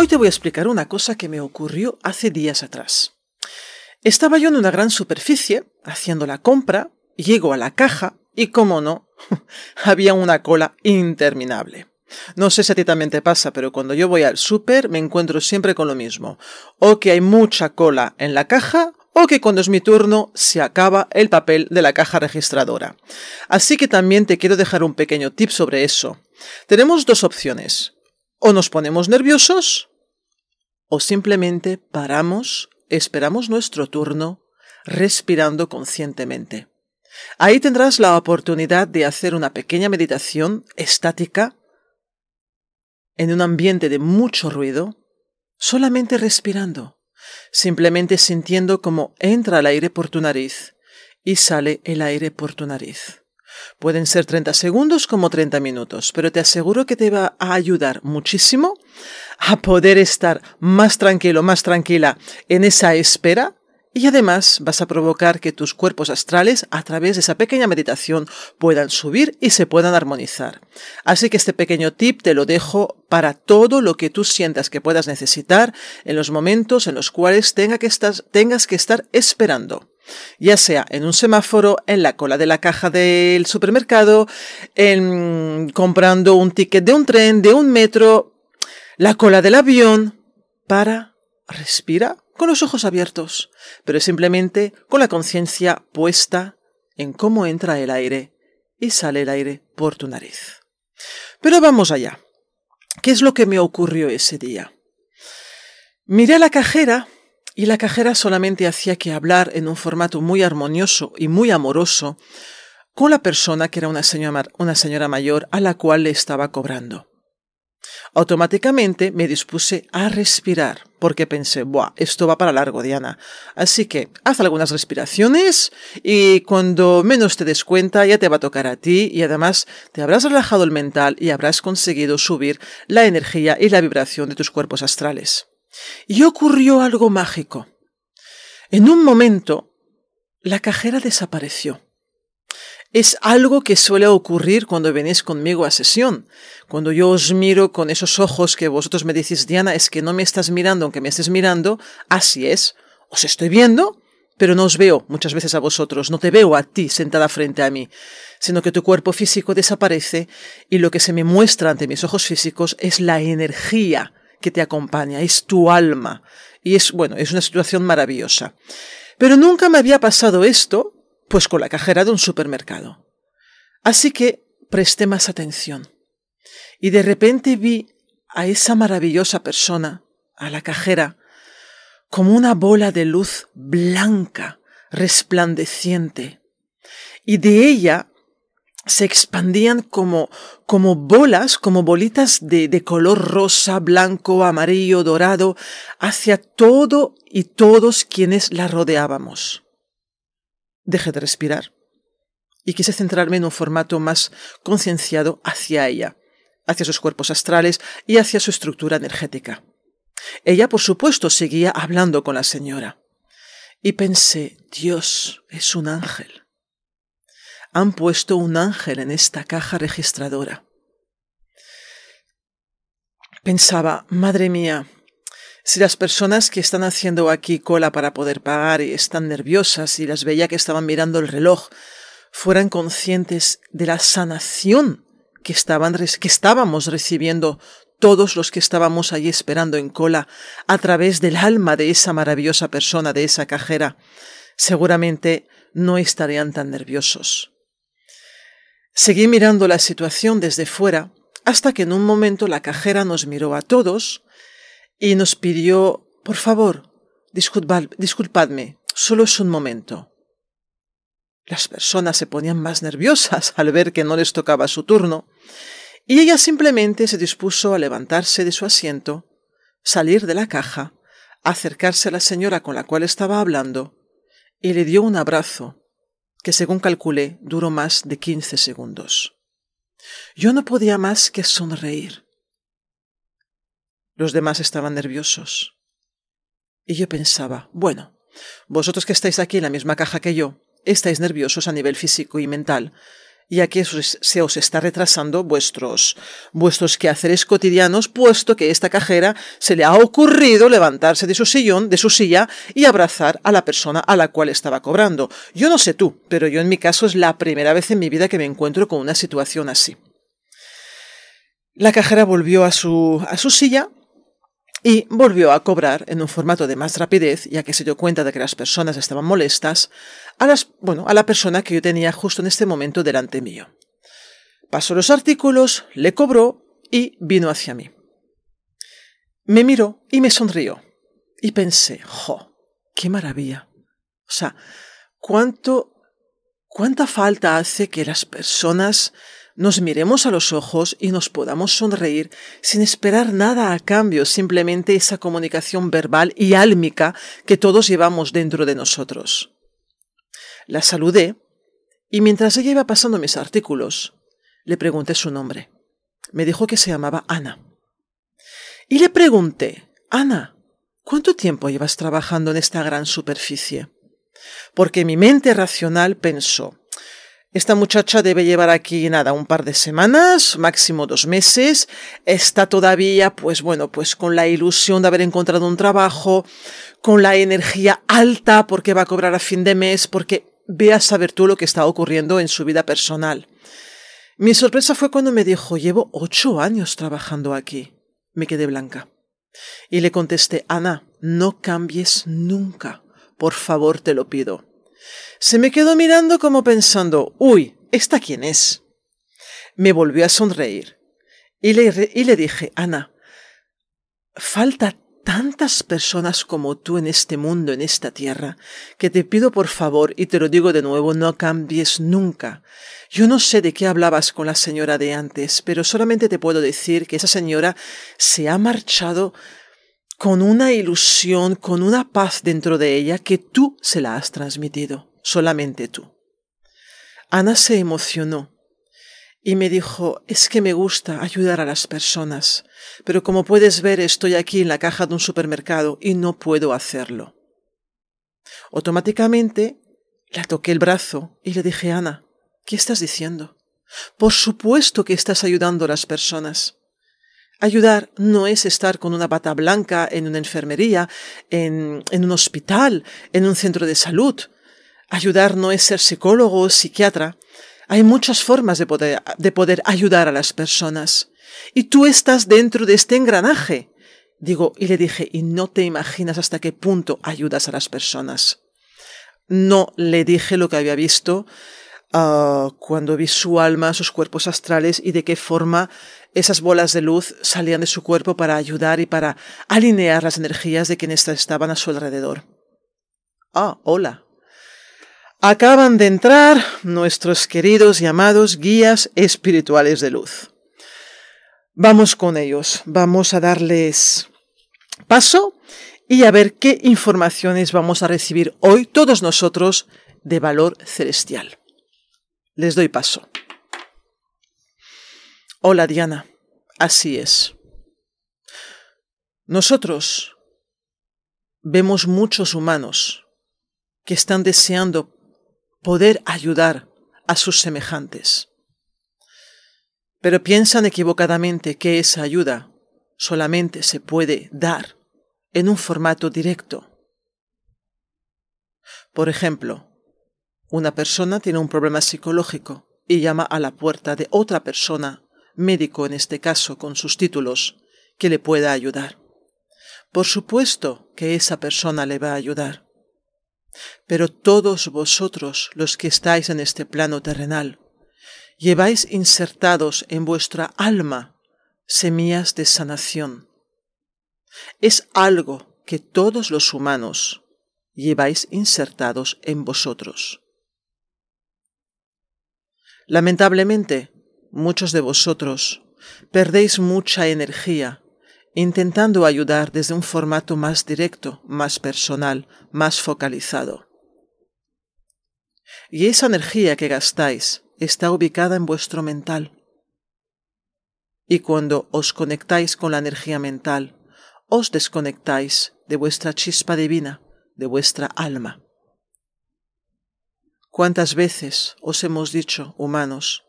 Hoy te voy a explicar una cosa que me ocurrió hace días atrás. Estaba yo en una gran superficie haciendo la compra, llego a la caja y, como no, había una cola interminable. No sé si a ti también te pasa, pero cuando yo voy al súper me encuentro siempre con lo mismo. O que hay mucha cola en la caja, o que cuando es mi turno se acaba el papel de la caja registradora. Así que también te quiero dejar un pequeño tip sobre eso. Tenemos dos opciones. O nos ponemos nerviosos o simplemente paramos, esperamos nuestro turno, respirando conscientemente. Ahí tendrás la oportunidad de hacer una pequeña meditación estática en un ambiente de mucho ruido, solamente respirando, simplemente sintiendo cómo entra el aire por tu nariz y sale el aire por tu nariz. Pueden ser 30 segundos como 30 minutos, pero te aseguro que te va a ayudar muchísimo a poder estar más tranquilo, más tranquila en esa espera y además vas a provocar que tus cuerpos astrales a través de esa pequeña meditación puedan subir y se puedan armonizar. Así que este pequeño tip te lo dejo para todo lo que tú sientas que puedas necesitar en los momentos en los cuales tengas que estar esperando ya sea en un semáforo, en la cola de la caja del supermercado, en comprando un ticket de un tren, de un metro, la cola del avión, para respira con los ojos abiertos, pero simplemente con la conciencia puesta en cómo entra el aire y sale el aire por tu nariz. Pero vamos allá. ¿Qué es lo que me ocurrió ese día? Miré a la cajera y la cajera solamente hacía que hablar en un formato muy armonioso y muy amoroso con la persona que era una señora, mayor a la cual le estaba cobrando. Automáticamente me dispuse a respirar, porque pensé, Buah, esto va para largo, Diana. Así que haz algunas respiraciones y cuando menos te des cuenta ya te va a tocar a ti y además te habrás relajado el mental y habrás conseguido subir la energía y la vibración de tus cuerpos astrales. Y ocurrió algo mágico. En un momento, la cajera desapareció. Es algo que suele ocurrir cuando venís conmigo a sesión. Cuando yo os miro con esos ojos que vosotros me decís, Diana, es que no me estás mirando aunque me estés mirando, así es. Os estoy viendo, pero no os veo muchas veces a vosotros, no te veo a ti sentada frente a mí, sino que tu cuerpo físico desaparece y lo que se me muestra ante mis ojos físicos es la energía que te acompaña, es tu alma. Y es, bueno, es una situación maravillosa. Pero nunca me había pasado esto, pues con la cajera de un supermercado. Así que presté más atención. Y de repente vi a esa maravillosa persona, a la cajera, como una bola de luz blanca, resplandeciente. Y de ella se expandían como, como bolas, como bolitas de, de color rosa, blanco, amarillo, dorado, hacia todo y todos quienes la rodeábamos. Dejé de respirar y quise centrarme en un formato más concienciado hacia ella, hacia sus cuerpos astrales y hacia su estructura energética. Ella, por supuesto, seguía hablando con la señora. Y pensé, Dios es un ángel han puesto un ángel en esta caja registradora. Pensaba, madre mía, si las personas que están haciendo aquí cola para poder pagar y están nerviosas y las veía que estaban mirando el reloj, fueran conscientes de la sanación que, estaban, que estábamos recibiendo todos los que estábamos allí esperando en cola a través del alma de esa maravillosa persona, de esa cajera, seguramente no estarían tan nerviosos. Seguí mirando la situación desde fuera hasta que en un momento la cajera nos miró a todos y nos pidió, por favor, disculpadme, solo es un momento. Las personas se ponían más nerviosas al ver que no les tocaba su turno, y ella simplemente se dispuso a levantarse de su asiento, salir de la caja, acercarse a la señora con la cual estaba hablando, y le dio un abrazo, que según calculé duró más de quince segundos. Yo no podía más que sonreír. Los demás estaban nerviosos. Y yo pensaba, bueno, vosotros que estáis aquí en la misma caja que yo, estáis nerviosos a nivel físico y mental, ya que se os está retrasando vuestros, vuestros quehaceres cotidianos, puesto que esta cajera se le ha ocurrido levantarse de su sillón, de su silla, y abrazar a la persona a la cual estaba cobrando. Yo no sé tú, pero yo en mi caso es la primera vez en mi vida que me encuentro con una situación así. La cajera volvió a su, a su silla y volvió a cobrar en un formato de más rapidez, ya que se dio cuenta de que las personas estaban molestas, a, las, bueno, a la persona que yo tenía justo en este momento delante mío. Pasó los artículos, le cobró y vino hacia mí. Me miró y me sonrió. Y pensé, ¡jo! ¡Qué maravilla! O sea, cuánto, cuánta falta hace que las personas nos miremos a los ojos y nos podamos sonreír sin esperar nada a cambio, simplemente esa comunicación verbal y álmica que todos llevamos dentro de nosotros. La saludé y mientras ella iba pasando mis artículos, le pregunté su nombre. Me dijo que se llamaba Ana. Y le pregunté, Ana, ¿cuánto tiempo llevas trabajando en esta gran superficie? Porque mi mente racional pensó, esta muchacha debe llevar aquí nada, un par de semanas, máximo dos meses. Está todavía, pues bueno, pues con la ilusión de haber encontrado un trabajo, con la energía alta porque va a cobrar a fin de mes, porque ve a saber tú lo que está ocurriendo en su vida personal. Mi sorpresa fue cuando me dijo, llevo ocho años trabajando aquí. Me quedé blanca. Y le contesté, Ana, no cambies nunca. Por favor, te lo pido. Se me quedó mirando como pensando, uy, ¿esta quién es? Me volvió a sonreír y le, y le dije, Ana, falta tantas personas como tú en este mundo, en esta tierra, que te pido por favor, y te lo digo de nuevo, no cambies nunca. Yo no sé de qué hablabas con la señora de antes, pero solamente te puedo decir que esa señora se ha marchado con una ilusión, con una paz dentro de ella que tú se la has transmitido solamente tú. Ana se emocionó y me dijo, es que me gusta ayudar a las personas, pero como puedes ver estoy aquí en la caja de un supermercado y no puedo hacerlo. Automáticamente la toqué el brazo y le dije, Ana, ¿qué estás diciendo? Por supuesto que estás ayudando a las personas. Ayudar no es estar con una bata blanca en una enfermería, en, un hospital, en un centro de salud. Ayudar no es ser psicólogo o psiquiatra. Hay muchas formas de poder ayudar a las personas. Y tú estás dentro de este engranaje. Digo, y le dije, y no te imaginas hasta qué punto ayudas a las personas. No le dije lo que había visto uh, cuando vi su alma, sus cuerpos astrales y de qué forma esas bolas de luz salían de su cuerpo para ayudar y para alinear las energías de quienes estaban a su alrededor. Ah, hola, Acaban de entrar nuestros queridos y amados guías espirituales de luz. Vamos con ellos, vamos a darles paso y a ver qué informaciones vamos a recibir hoy todos nosotros de valor celestial. Les doy paso. Hola Diana, así es. Nosotros vemos muchos humanos que están deseando poder ayudar a sus semejantes. Pero piensan equivocadamente que esa ayuda solamente se puede dar en un formato directo. Por ejemplo, una persona tiene un problema psicológico y llama a la puerta de otra persona, médico en este caso con sus títulos, que le pueda ayudar. Por supuesto que esa persona le va a ayudar. Pero todos vosotros, los que estáis en este plano terrenal, lleváis insertados en vuestra alma semillas de sanación. Es algo que todos los humanos lleváis insertados en vosotros. Lamentablemente, muchos de vosotros perdéis mucha energía intentando ayudar desde un formato más directo, más personal, más focalizado. Y esa energía que gastáis está ubicada en vuestro mental. Y cuando os conectáis con la energía mental, os desconectáis de vuestra chispa divina, de vuestra alma. ¿Cuántas veces os hemos dicho, humanos,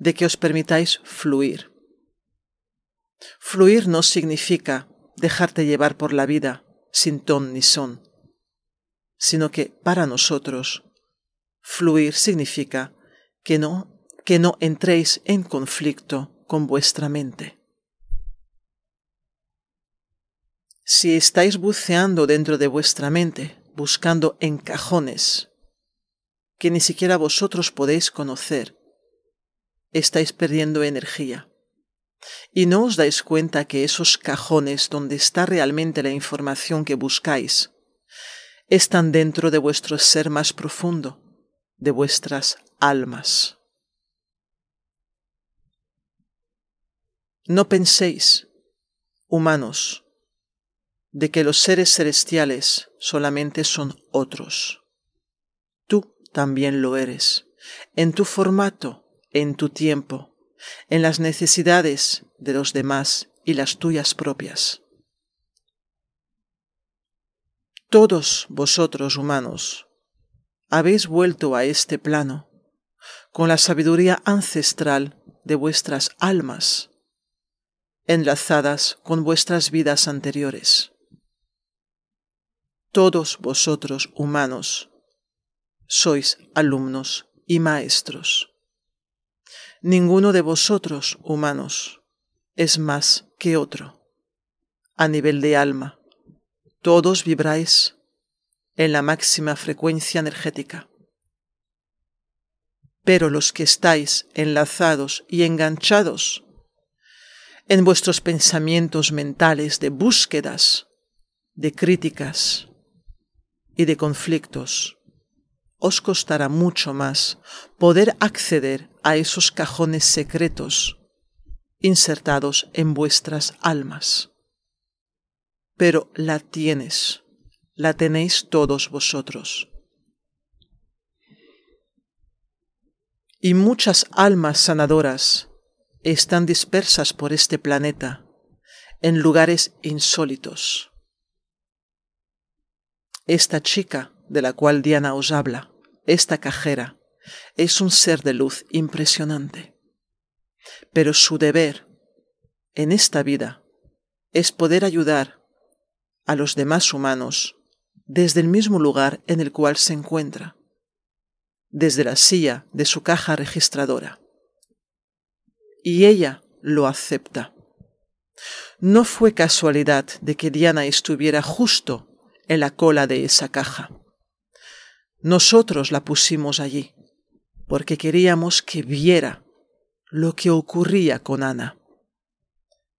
de que os permitáis fluir? Fluir no significa dejarte llevar por la vida sin ton ni son, sino que para nosotros fluir significa que no, que no entréis en conflicto con vuestra mente. Si estáis buceando dentro de vuestra mente, buscando encajones que ni siquiera vosotros podéis conocer, estáis perdiendo energía. Y no os dais cuenta que esos cajones donde está realmente la información que buscáis están dentro de vuestro ser más profundo, de vuestras almas. No penséis, humanos, de que los seres celestiales solamente son otros. También lo eres, en tu formato, en tu tiempo, en las necesidades de los demás y las tuyas propias. Todos vosotros humanos habéis vuelto a este plano con la sabiduría ancestral de vuestras almas, enlazadas con vuestras vidas anteriores. Todos vosotros humanos sois alumnos y maestros. Ninguno de vosotros humanos es más que otro. A nivel de alma, todos vibráis en la máxima frecuencia energética. Pero los que estáis enlazados y enganchados en vuestros pensamientos mentales de búsquedas, de críticas y de conflictos, os costará mucho más poder acceder a esos cajones secretos insertados en vuestras almas. Pero la tienes la tenéis todos vosotros. Y muchas almas sanadoras están dispersas por este planeta en lugares insólitos. Esta chica de la cual Diana os habla, esta cajera, es un ser de luz impresionante. Pero su deber en esta vida es poder ayudar a los demás humanos desde el mismo lugar en el cual se encuentra, desde la silla de su caja registradora. Y ella lo acepta. No fue casualidad de que Diana estuviera justo en la cola de esa caja. Nosotros la pusimos allí porque queríamos que viera lo que ocurría con Ana,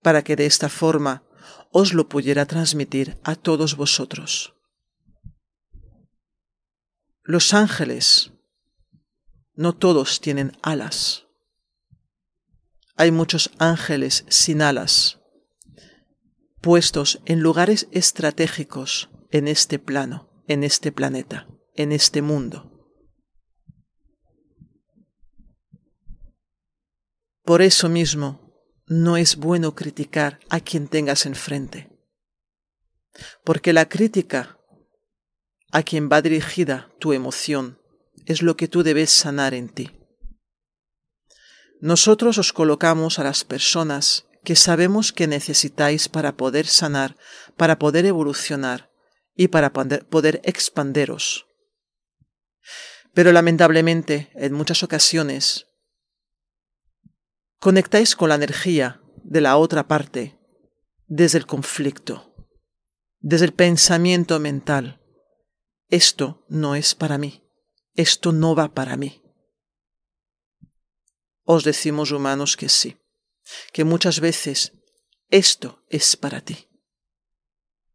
para que de esta forma os lo pudiera transmitir a todos vosotros. Los ángeles no todos tienen alas. Hay muchos ángeles sin alas, puestos en lugares estratégicos en este plano, en este planeta, en este mundo. Por eso mismo, no es bueno criticar a quien tengas enfrente, porque la crítica a quien va dirigida tu emoción es lo que tú debes sanar en ti. Nosotros os colocamos a las personas que sabemos que necesitáis para poder sanar, para poder evolucionar y para poder expanderos. Pero lamentablemente, en muchas ocasiones, conectáis con la energía de la otra parte desde el conflicto, desde el pensamiento mental, esto no es para mí, esto no va para mí. Os decimos humanos que sí, que muchas veces esto es para ti,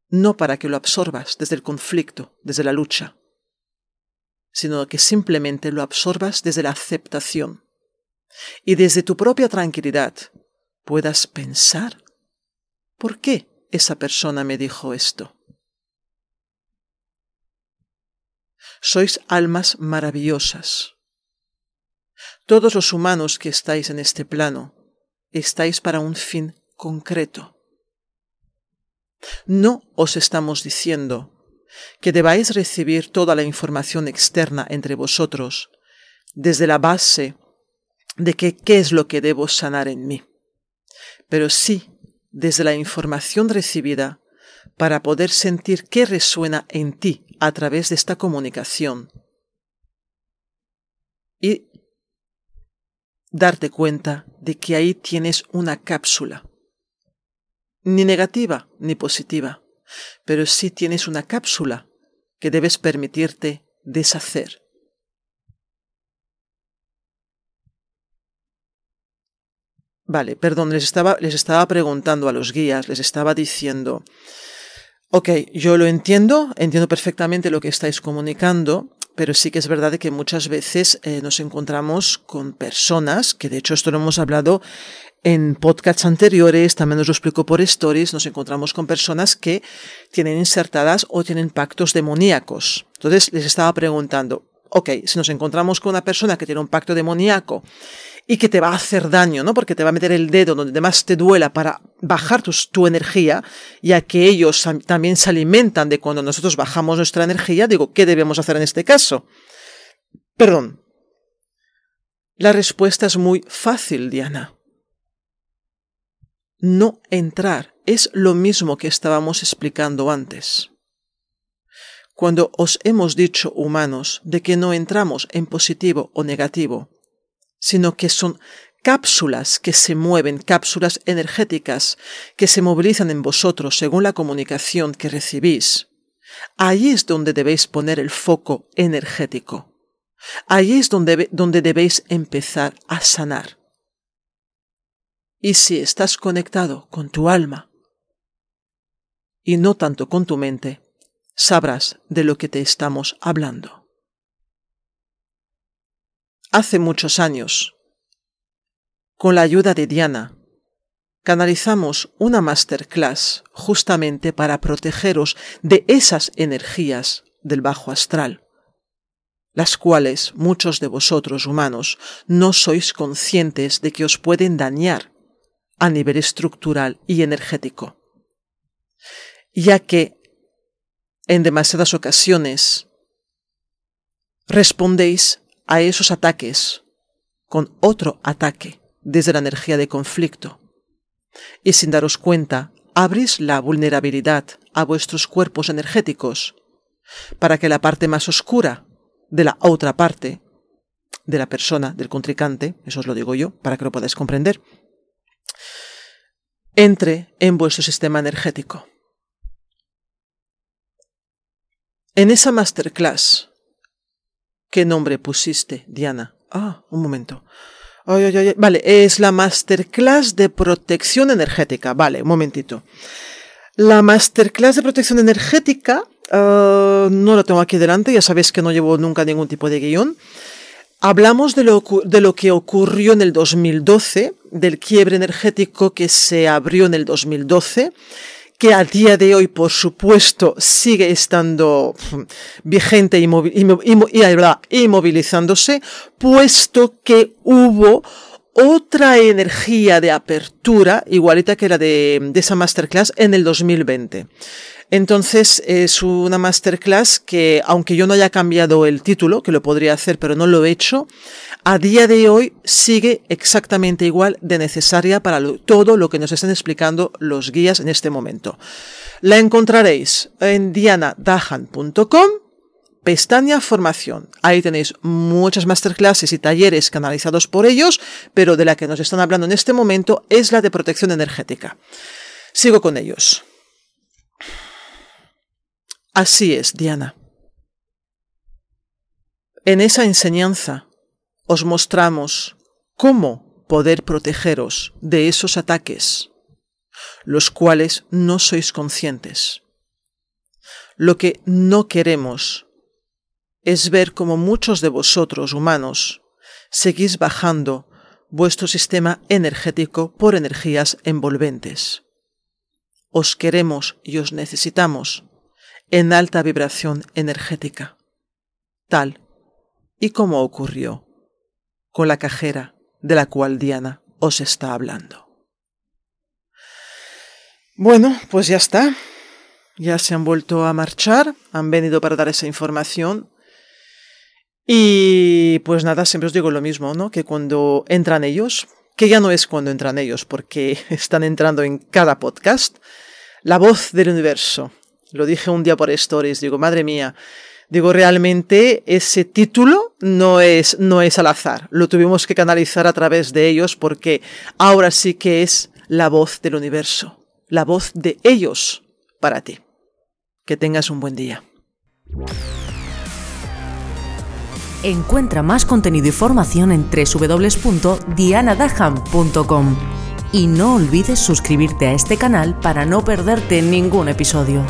no para que lo absorbas desde el conflicto, desde la lucha, sino que simplemente lo absorbas desde la aceptación y desde tu propia tranquilidad puedas pensar, ¿por qué esa persona me dijo esto? Sois almas maravillosas. Todos los humanos que estáis en este plano, estáis para un fin concreto. No os estamos diciendo que debáis recibir toda la información externa entre vosotros desde la base de que qué es lo que debo sanar en mí, pero sí desde la información recibida para poder sentir qué resuena en ti a través de esta comunicación y darte cuenta de que ahí tienes una cápsula, ni negativa ni positiva, pero sí tienes una cápsula que debes permitirte deshacer. Vale, perdón, les estaba, les estaba preguntando a los guías, les estaba diciendo, ok, yo lo entiendo, entiendo perfectamente lo que estáis comunicando, pero sí que es verdad que muchas veces eh, nos encontramos con personas, que de hecho esto lo hemos hablado en podcasts anteriores, también nos lo explico por stories, nos encontramos con personas que tienen insertadas o tienen pactos demoníacos. Entonces les estaba preguntando, ok, si nos encontramos con una persona que tiene un pacto demoníaco y que te va a hacer daño, ¿no? Porque te va a meter el dedo donde más te duela para bajar tu, tu energía, ya que ellos también se alimentan de cuando nosotros bajamos nuestra energía, digo, ¿qué debemos hacer en este caso? Perdón. La respuesta es muy fácil, Diana. No entrar es lo mismo que estábamos explicando antes. Cuando os hemos dicho humanos de que no entramos en positivo o negativo, sino que son cápsulas que se mueven, cápsulas energéticas que se movilizan en vosotros según la comunicación que recibís. Ahí es donde debéis poner el foco energético. Ahí es donde, donde debéis empezar a sanar. Y si estás conectado con tu alma y no tanto con tu mente, sabrás de lo que te estamos hablando hace muchos años. Con la ayuda de Diana, canalizamos una masterclass justamente para protegeros de esas energías del bajo astral, las cuales muchos de vosotros humanos no sois conscientes de que os pueden dañar a nivel estructural y energético, ya que en demasiadas ocasiones respondéis a esos ataques con otro ataque desde la energía de conflicto. Y sin daros cuenta, abrís la vulnerabilidad a vuestros cuerpos energéticos para que la parte más oscura de la otra parte, de la persona, del contrincante, eso os lo digo yo, para que lo podáis comprender, entre en vuestro sistema energético. En esa masterclass ¿Qué nombre pusiste, Diana? Ah, un momento. Vale, es la masterclass de protección energética. Vale, un momentito. La masterclass de protección energética, ah, no la tengo aquí delante, ya sabéis que no llevo nunca ningún tipo de guion. Hablamos de lo, de lo que ocurrió en el 2012, del quiebre energético que se abrió en el 2012 que a día de hoy, por supuesto, sigue estando vigente y, movilizándose, puesto que hubo otra energía de apertura, igualita que la de, de esa masterclass, en el 2020. Entonces es una masterclass que, aunque yo no haya cambiado el título, que lo podría hacer, pero no lo he hecho, a día de hoy sigue exactamente igual de necesaria para todo lo que nos están explicando los guías en este momento. La encontraréis en dianadahan.com pestaña formación. Ahí tenéis muchas masterclasses y talleres canalizados por ellos, pero de la que nos están hablando en este momento es la de protección energética. Sigo con ellos. Así es, Diana. En esa enseñanza os mostramos cómo poder protegeros de esos ataques, los cuales no sois conscientes. Lo que no queremos es ver cómo muchos de vosotros humanos seguís bajando vuestro sistema energético por energías envolventes. Os queremos y os necesitamos en alta vibración energética, tal y como ocurrió con la cajera de la cual Diana os está hablando. Bueno, pues ya está. Ya se han vuelto a marchar, han venido para dar esa información y pues nada, siempre os digo lo mismo, ¿no? Que cuando entran ellos, que ya no es cuando entran ellos, porque están entrando en cada podcast, la voz del universo. Lo dije un día por stories, digo, madre mía, digo, realmente ese título no es, no es al azar, lo tuvimos que canalizar a través de ellos porque ahora sí que es la voz del universo, la voz de ellos para ti. Que tengas un buen día. Encuentra más contenido y formación en www.dianadaham.com. Y no olvides suscribirte a este canal para no perderte ningún episodio.